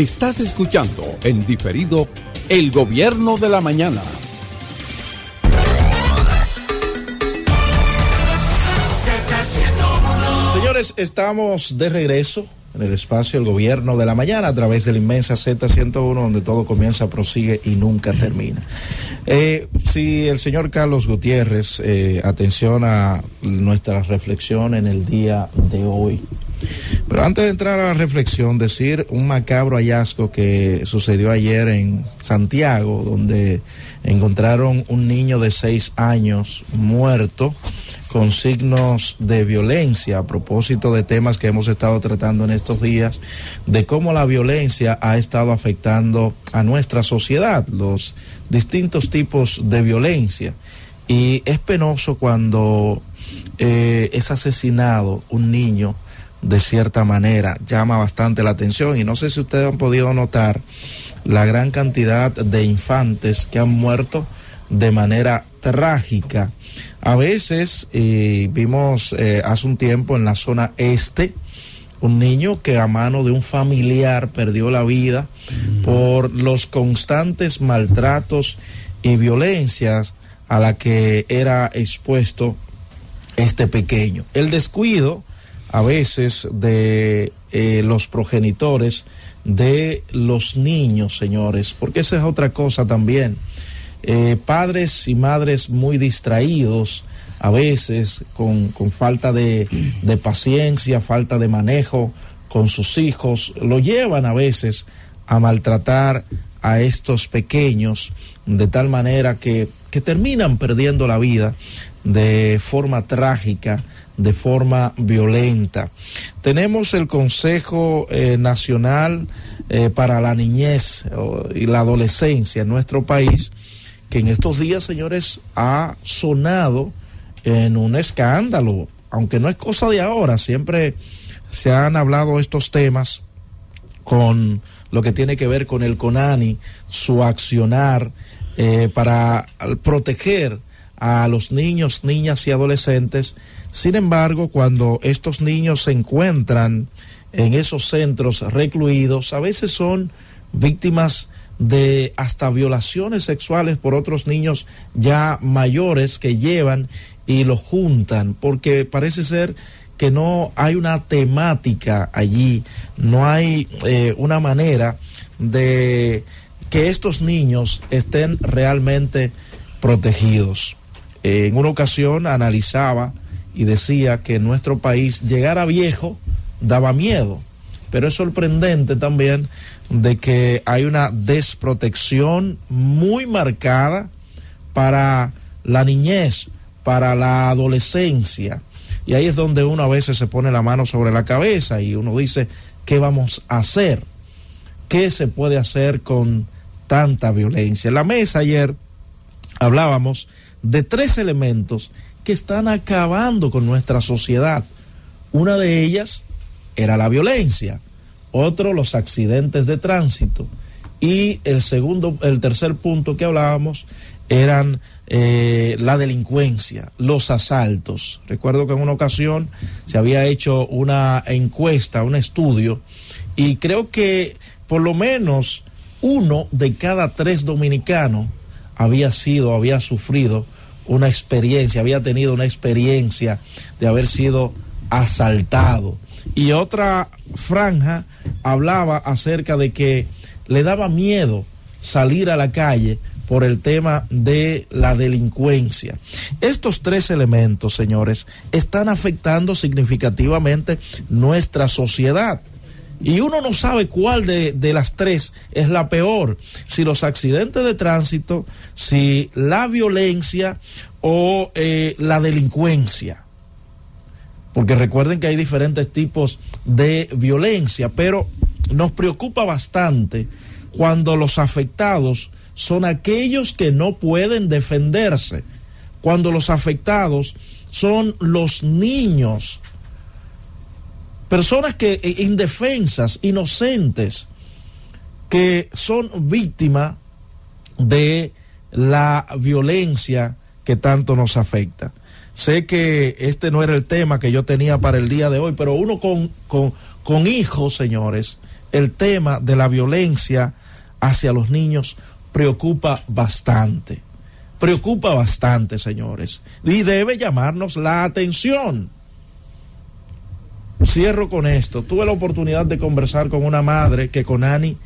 Estás escuchando en diferido El Gobierno de la Mañana. Señores, estamos de regreso en el espacio El Gobierno de la Mañana a través de la inmensa Z101 donde todo comienza, prosigue y nunca termina. Eh, si el señor Carlos Gutiérrez, eh, atención a nuestra reflexión en el día de hoy. Pero antes de entrar a la reflexión, decir un macabro hallazgo que sucedió ayer en Santiago, donde encontraron un niño de seis años muerto con signos de violencia a propósito de temas que hemos estado tratando en estos días, de cómo la violencia ha estado afectando a nuestra sociedad, los distintos tipos de violencia. Y es penoso cuando eh, es asesinado un niño de cierta manera, llama bastante la atención y no sé si ustedes han podido notar la gran cantidad de infantes que han muerto de manera trágica. A veces eh, vimos eh, hace un tiempo en la zona este un niño que a mano de un familiar perdió la vida por los constantes maltratos y violencias a la que era expuesto este pequeño. El descuido a veces de eh, los progenitores de los niños, señores, porque esa es otra cosa también. Eh, padres y madres muy distraídos, a veces con, con falta de, de, paciencia, falta de manejo con sus hijos, lo llevan a veces a maltratar a estos pequeños de tal manera que, que terminan perdiendo la vida de forma trágica de forma violenta. Tenemos el Consejo eh, Nacional eh, para la Niñez y la Adolescencia en nuestro país, que en estos días, señores, ha sonado en un escándalo, aunque no es cosa de ahora, siempre se han hablado estos temas con lo que tiene que ver con el CONANI, su accionar eh, para proteger a los niños, niñas y adolescentes sin embargo, cuando estos niños se encuentran en esos centros recluidos, a veces son víctimas de hasta violaciones sexuales por otros niños ya mayores que llevan y los juntan, porque parece ser que no hay una temática allí, no hay eh, una manera de que estos niños estén realmente protegidos. en una ocasión analizaba y decía que nuestro país llegar a viejo daba miedo. Pero es sorprendente también de que hay una desprotección muy marcada para la niñez, para la adolescencia. Y ahí es donde uno a veces se pone la mano sobre la cabeza y uno dice, ¿qué vamos a hacer? ¿Qué se puede hacer con tanta violencia? En la mesa ayer hablábamos de tres elementos que están acabando con nuestra sociedad. Una de ellas era la violencia, otro los accidentes de tránsito y el segundo, el tercer punto que hablábamos eran eh, la delincuencia, los asaltos. Recuerdo que en una ocasión se había hecho una encuesta, un estudio, y creo que por lo menos uno de cada tres dominicanos había sido, había sufrido una experiencia, había tenido una experiencia de haber sido asaltado. Y otra franja hablaba acerca de que le daba miedo salir a la calle por el tema de la delincuencia. Estos tres elementos, señores, están afectando significativamente nuestra sociedad. Y uno no sabe cuál de, de, las tres es la peor. Si los accidentes de tránsito, si la violencia o eh, la delincuencia. Porque recuerden que hay diferentes tipos de violencia, pero nos preocupa bastante cuando los afectados son aquellos que no pueden defenderse, cuando los afectados son los niños personas que eh, indefensas, inocentes, que son víctimas de la violencia que tanto nos afecta. Sé que este no era el tema que yo tenía para el día de hoy, pero uno con, con, con hijos, señores, el tema de la violencia hacia los niños preocupa bastante. Preocupa bastante, señores. Y debe llamarnos la atención. Cierro con esto. Tuve la oportunidad de conversar con una madre que Conani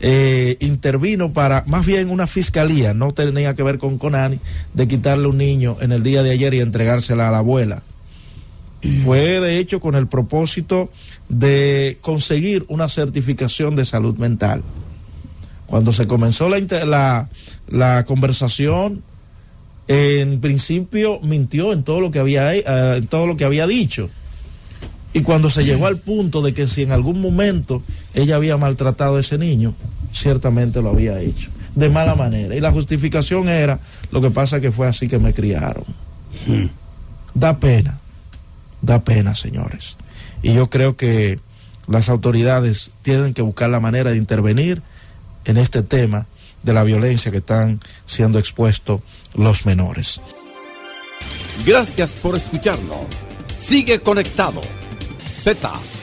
eh, intervino para, más bien una fiscalía, no tenía que ver con Conani, de quitarle un niño en el día de ayer y entregársela a la abuela. Fue de hecho con el propósito de conseguir una certificación de salud mental. Cuando se comenzó la, la, conversación, en principio mintió en todo lo que había, eh, en todo lo que había dicho. Y cuando se llegó al punto de que si en algún momento ella había maltratado a ese niño, ciertamente lo había hecho, de mala manera. Y la justificación era, lo que pasa que fue así que me criaron. Da pena, da pena, señores. Y yo creo que las autoridades tienen que buscar la manera de intervenir en este tema de la violencia que están siendo expuestos los menores. Gracias por escucharnos. Sigue conectado. Z